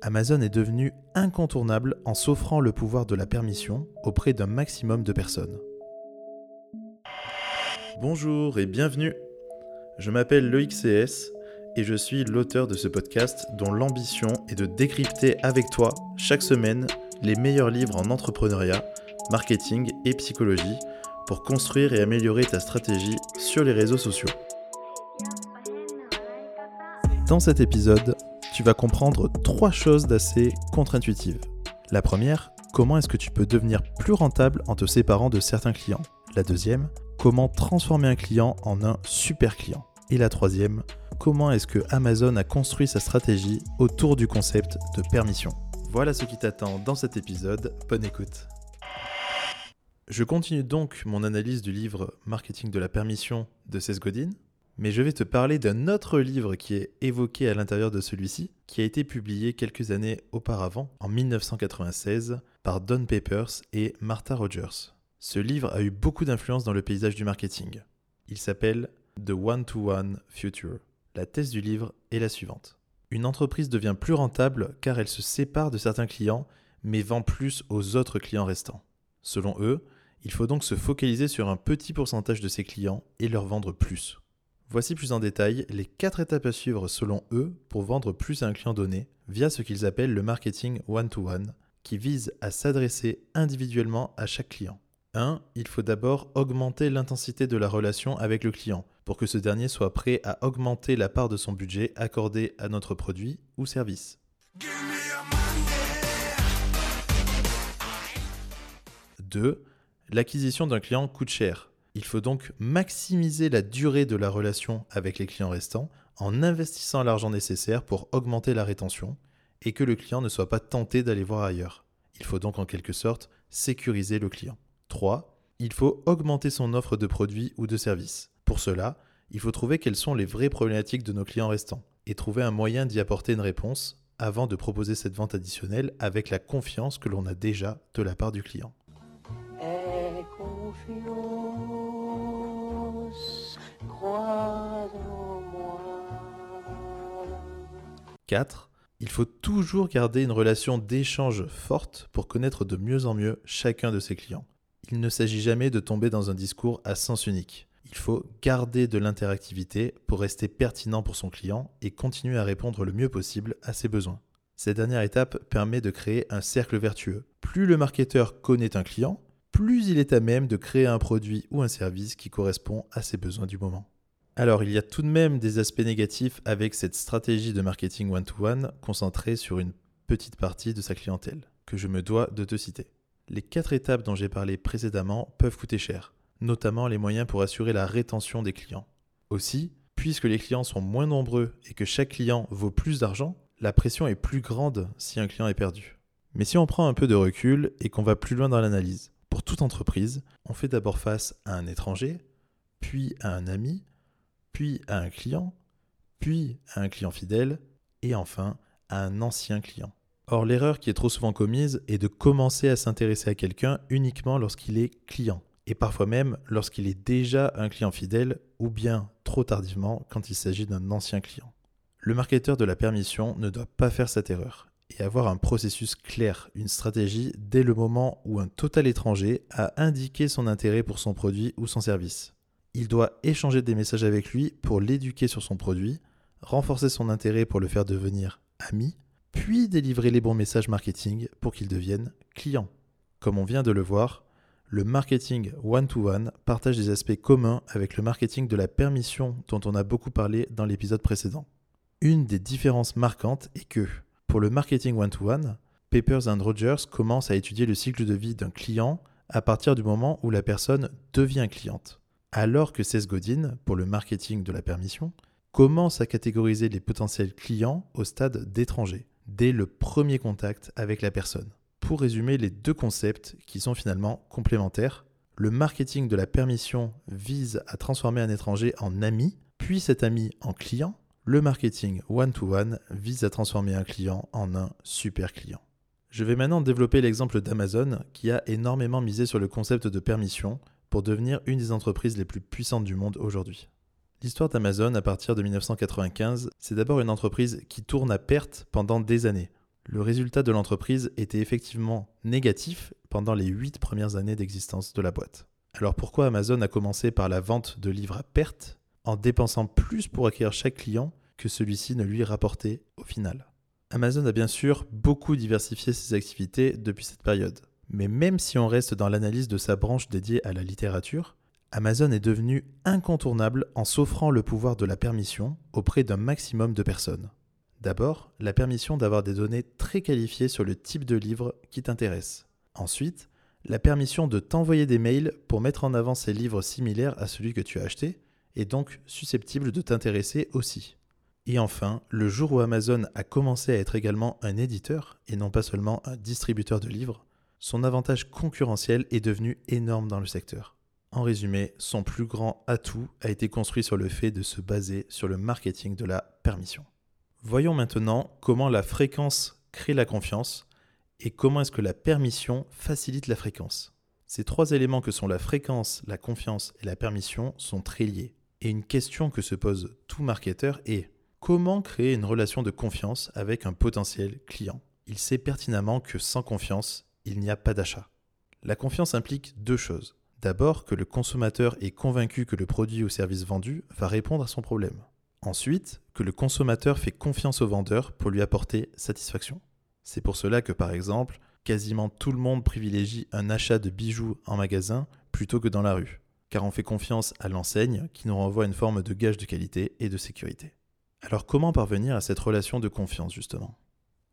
Amazon est devenu incontournable en s'offrant le pouvoir de la permission auprès d'un maximum de personnes. Bonjour et bienvenue. Je m'appelle Loïc CS et je suis l'auteur de ce podcast dont l'ambition est de décrypter avec toi chaque semaine les meilleurs livres en entrepreneuriat, marketing et psychologie pour construire et améliorer ta stratégie sur les réseaux sociaux. Dans cet épisode, tu vas comprendre trois choses d'assez contre-intuitives. La première, comment est-ce que tu peux devenir plus rentable en te séparant de certains clients? La deuxième, comment transformer un client en un super client? Et la troisième, comment est-ce que Amazon a construit sa stratégie autour du concept de permission? Voilà ce qui t'attend dans cet épisode, bonne écoute. Je continue donc mon analyse du livre Marketing de la permission de Seth Godin, mais je vais te parler d'un autre livre qui est évoqué à l'intérieur de celui-ci, qui a été publié quelques années auparavant, en 1996, par Don Papers et Martha Rogers. Ce livre a eu beaucoup d'influence dans le paysage du marketing. Il s'appelle The One-to-One Future. La thèse du livre est la suivante. Une entreprise devient plus rentable car elle se sépare de certains clients, mais vend plus aux autres clients restants. Selon eux, il faut donc se focaliser sur un petit pourcentage de ses clients et leur vendre plus. Voici plus en détail les quatre étapes à suivre selon eux pour vendre plus à un client donné via ce qu'ils appellent le marketing one-to-one, qui vise à s'adresser individuellement à chaque client. 1. Il faut d'abord augmenter l'intensité de la relation avec le client pour que ce dernier soit prêt à augmenter la part de son budget accordé à notre produit ou service. 2. L'acquisition d'un client coûte cher. Il faut donc maximiser la durée de la relation avec les clients restants en investissant l'argent nécessaire pour augmenter la rétention et que le client ne soit pas tenté d'aller voir ailleurs. Il faut donc en quelque sorte sécuriser le client. 3. Il faut augmenter son offre de produits ou de services. Pour cela, il faut trouver quelles sont les vraies problématiques de nos clients restants et trouver un moyen d'y apporter une réponse avant de proposer cette vente additionnelle avec la confiance que l'on a déjà de la part du client. 4. Il faut toujours garder une relation d'échange forte pour connaître de mieux en mieux chacun de ses clients. Il ne s'agit jamais de tomber dans un discours à sens unique. Il faut garder de l'interactivité pour rester pertinent pour son client et continuer à répondre le mieux possible à ses besoins. Cette dernière étape permet de créer un cercle vertueux. Plus le marketeur connaît un client, plus il est à même de créer un produit ou un service qui correspond à ses besoins du moment. Alors, il y a tout de même des aspects négatifs avec cette stratégie de marketing one-to-one concentrée sur une petite partie de sa clientèle, que je me dois de te citer. Les quatre étapes dont j'ai parlé précédemment peuvent coûter cher, notamment les moyens pour assurer la rétention des clients. Aussi, puisque les clients sont moins nombreux et que chaque client vaut plus d'argent, la pression est plus grande si un client est perdu. Mais si on prend un peu de recul et qu'on va plus loin dans l'analyse, pour toute entreprise, on fait d'abord face à un étranger, puis à un ami, puis à un client, puis à un client fidèle, et enfin à un ancien client. Or, l'erreur qui est trop souvent commise est de commencer à s'intéresser à quelqu'un uniquement lorsqu'il est client, et parfois même lorsqu'il est déjà un client fidèle, ou bien trop tardivement quand il s'agit d'un ancien client. Le marketeur de la permission ne doit pas faire cette erreur et avoir un processus clair, une stratégie dès le moment où un total étranger a indiqué son intérêt pour son produit ou son service il doit échanger des messages avec lui pour l'éduquer sur son produit, renforcer son intérêt pour le faire devenir ami, puis délivrer les bons messages marketing pour qu'il devienne client. Comme on vient de le voir, le marketing one-to-one partage des aspects communs avec le marketing de la permission dont on a beaucoup parlé dans l'épisode précédent. Une des différences marquantes est que, pour le marketing one-to-one, Papers and Rogers commence à étudier le cycle de vie d'un client à partir du moment où la personne devient cliente alors que Seth Godin, pour le marketing de la permission, commence à catégoriser les potentiels clients au stade d'étranger, dès le premier contact avec la personne. Pour résumer les deux concepts qui sont finalement complémentaires, le marketing de la permission vise à transformer un étranger en ami, puis cet ami en client. Le marketing one-to-one vise à transformer un client en un super client. Je vais maintenant développer l'exemple d'Amazon qui a énormément misé sur le concept de permission pour devenir une des entreprises les plus puissantes du monde aujourd'hui. L'histoire d'Amazon à partir de 1995, c'est d'abord une entreprise qui tourne à perte pendant des années. Le résultat de l'entreprise était effectivement négatif pendant les 8 premières années d'existence de la boîte. Alors pourquoi Amazon a commencé par la vente de livres à perte en dépensant plus pour acquérir chaque client que celui-ci ne lui rapportait au final? Amazon a bien sûr beaucoup diversifié ses activités depuis cette période. Mais même si on reste dans l'analyse de sa branche dédiée à la littérature, Amazon est devenu incontournable en s'offrant le pouvoir de la permission auprès d'un maximum de personnes. D'abord, la permission d'avoir des données très qualifiées sur le type de livre qui t'intéresse. Ensuite, la permission de t'envoyer des mails pour mettre en avant ces livres similaires à celui que tu as acheté et donc susceptibles de t'intéresser aussi. Et enfin, le jour où Amazon a commencé à être également un éditeur et non pas seulement un distributeur de livres, son avantage concurrentiel est devenu énorme dans le secteur. En résumé, son plus grand atout a été construit sur le fait de se baser sur le marketing de la permission. Voyons maintenant comment la fréquence crée la confiance et comment est-ce que la permission facilite la fréquence. Ces trois éléments que sont la fréquence, la confiance et la permission sont très liés. Et une question que se pose tout marketeur est comment créer une relation de confiance avec un potentiel client? Il sait pertinemment que sans confiance, il n'y a pas d'achat. La confiance implique deux choses. D'abord, que le consommateur est convaincu que le produit ou service vendu va répondre à son problème. Ensuite, que le consommateur fait confiance au vendeur pour lui apporter satisfaction. C'est pour cela que, par exemple, quasiment tout le monde privilégie un achat de bijoux en magasin plutôt que dans la rue, car on fait confiance à l'enseigne qui nous renvoie une forme de gage de qualité et de sécurité. Alors comment parvenir à cette relation de confiance justement?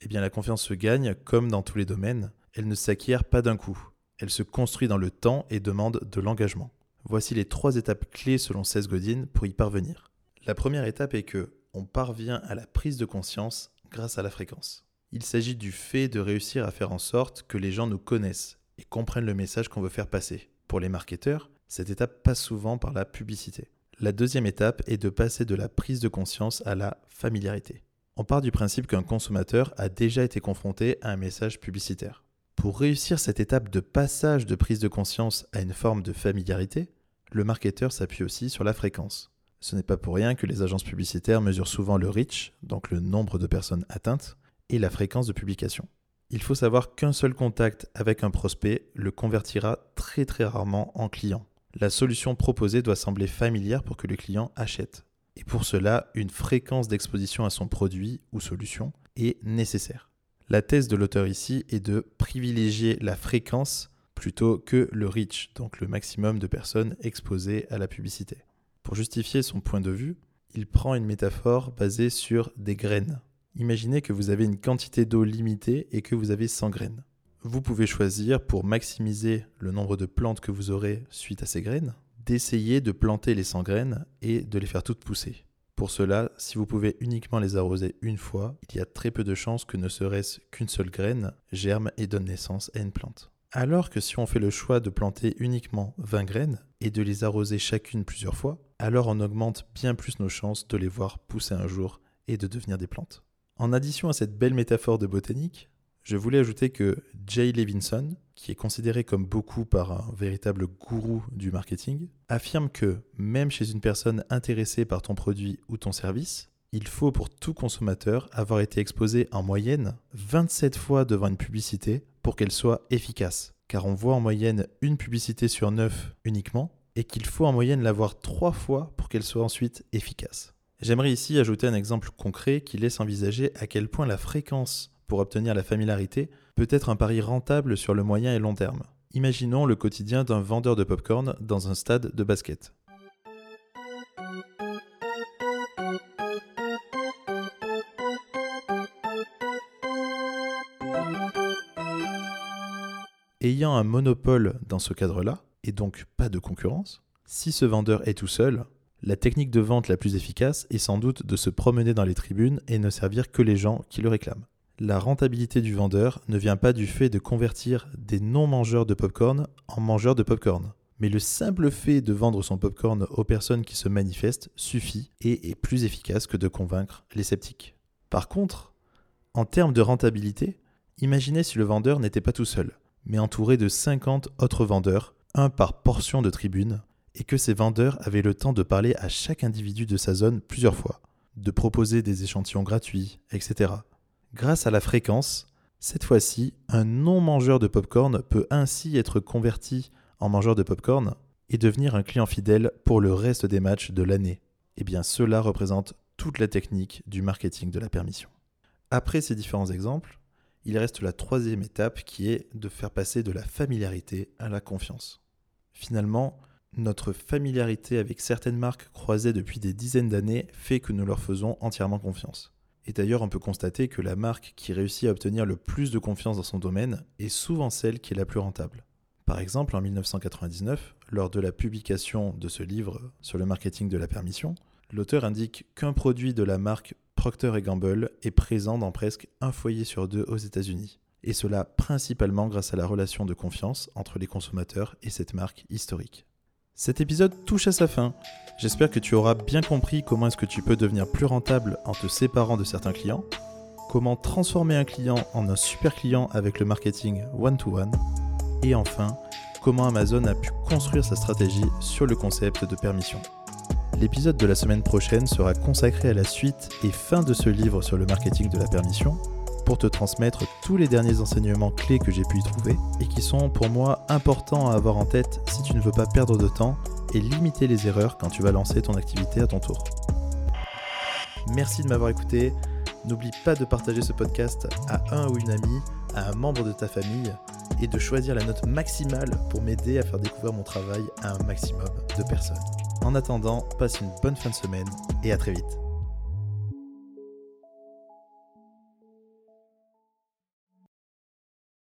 Eh bien la confiance se gagne, comme dans tous les domaines, elle ne s'acquiert pas d'un coup. Elle se construit dans le temps et demande de l'engagement. Voici les trois étapes clés selon Seth Godin pour y parvenir. La première étape est que on parvient à la prise de conscience grâce à la fréquence. Il s'agit du fait de réussir à faire en sorte que les gens nous connaissent et comprennent le message qu'on veut faire passer. Pour les marketeurs, cette étape passe souvent par la publicité. La deuxième étape est de passer de la prise de conscience à la familiarité. On part du principe qu'un consommateur a déjà été confronté à un message publicitaire. Pour réussir cette étape de passage de prise de conscience à une forme de familiarité, le marketeur s'appuie aussi sur la fréquence. Ce n'est pas pour rien que les agences publicitaires mesurent souvent le reach, donc le nombre de personnes atteintes, et la fréquence de publication. Il faut savoir qu'un seul contact avec un prospect le convertira très très rarement en client. La solution proposée doit sembler familière pour que le client achète. Et pour cela, une fréquence d'exposition à son produit ou solution est nécessaire. La thèse de l'auteur ici est de privilégier la fréquence plutôt que le reach, donc le maximum de personnes exposées à la publicité. Pour justifier son point de vue, il prend une métaphore basée sur des graines. Imaginez que vous avez une quantité d'eau limitée et que vous avez 100 graines. Vous pouvez choisir, pour maximiser le nombre de plantes que vous aurez suite à ces graines, d'essayer de planter les 100 graines et de les faire toutes pousser. Pour cela, si vous pouvez uniquement les arroser une fois, il y a très peu de chances que ne serait-ce qu'une seule graine germe et donne naissance à une plante. Alors que si on fait le choix de planter uniquement 20 graines et de les arroser chacune plusieurs fois, alors on augmente bien plus nos chances de les voir pousser un jour et de devenir des plantes. En addition à cette belle métaphore de botanique, je voulais ajouter que Jay Levinson, qui est considéré comme beaucoup par un véritable gourou du marketing, affirme que même chez une personne intéressée par ton produit ou ton service, il faut pour tout consommateur avoir été exposé en moyenne 27 fois devant une publicité pour qu'elle soit efficace. Car on voit en moyenne une publicité sur 9 uniquement, et qu'il faut en moyenne la voir 3 fois pour qu'elle soit ensuite efficace. J'aimerais ici ajouter un exemple concret qui laisse envisager à quel point la fréquence pour obtenir la familiarité peut être un pari rentable sur le moyen et long terme. Imaginons le quotidien d'un vendeur de popcorn dans un stade de basket. Ayant un monopole dans ce cadre-là, et donc pas de concurrence, si ce vendeur est tout seul, la technique de vente la plus efficace est sans doute de se promener dans les tribunes et ne servir que les gens qui le réclament la rentabilité du vendeur ne vient pas du fait de convertir des non-mangeurs de popcorn en mangeurs de popcorn. Mais le simple fait de vendre son popcorn aux personnes qui se manifestent suffit et est plus efficace que de convaincre les sceptiques. Par contre, en termes de rentabilité, imaginez si le vendeur n'était pas tout seul, mais entouré de 50 autres vendeurs, un par portion de tribune, et que ces vendeurs avaient le temps de parler à chaque individu de sa zone plusieurs fois, de proposer des échantillons gratuits, etc. Grâce à la fréquence, cette fois-ci, un non-mangeur de popcorn peut ainsi être converti en mangeur de popcorn et devenir un client fidèle pour le reste des matchs de l'année. Eh bien, cela représente toute la technique du marketing de la permission. Après ces différents exemples, il reste la troisième étape qui est de faire passer de la familiarité à la confiance. Finalement, notre familiarité avec certaines marques croisées depuis des dizaines d'années fait que nous leur faisons entièrement confiance. Et d'ailleurs, on peut constater que la marque qui réussit à obtenir le plus de confiance dans son domaine est souvent celle qui est la plus rentable. Par exemple, en 1999, lors de la publication de ce livre sur le marketing de la permission, l'auteur indique qu'un produit de la marque Procter Gamble est présent dans presque un foyer sur deux aux États-Unis. Et cela principalement grâce à la relation de confiance entre les consommateurs et cette marque historique. Cet épisode touche à sa fin. J'espère que tu auras bien compris comment est-ce que tu peux devenir plus rentable en te séparant de certains clients, comment transformer un client en un super client avec le marketing one-to-one, et enfin, comment Amazon a pu construire sa stratégie sur le concept de permission. L'épisode de la semaine prochaine sera consacré à la suite et fin de ce livre sur le marketing de la permission, pour te transmettre tous les derniers enseignements clés que j'ai pu y trouver et qui sont pour moi importants à avoir en tête si tu ne veux pas perdre de temps et limiter les erreurs quand tu vas lancer ton activité à ton tour. Merci de m'avoir écouté. N'oublie pas de partager ce podcast à un ou une amie, à un membre de ta famille et de choisir la note maximale pour m'aider à faire découvrir mon travail à un maximum de personnes. En attendant, passe une bonne fin de semaine et à très vite.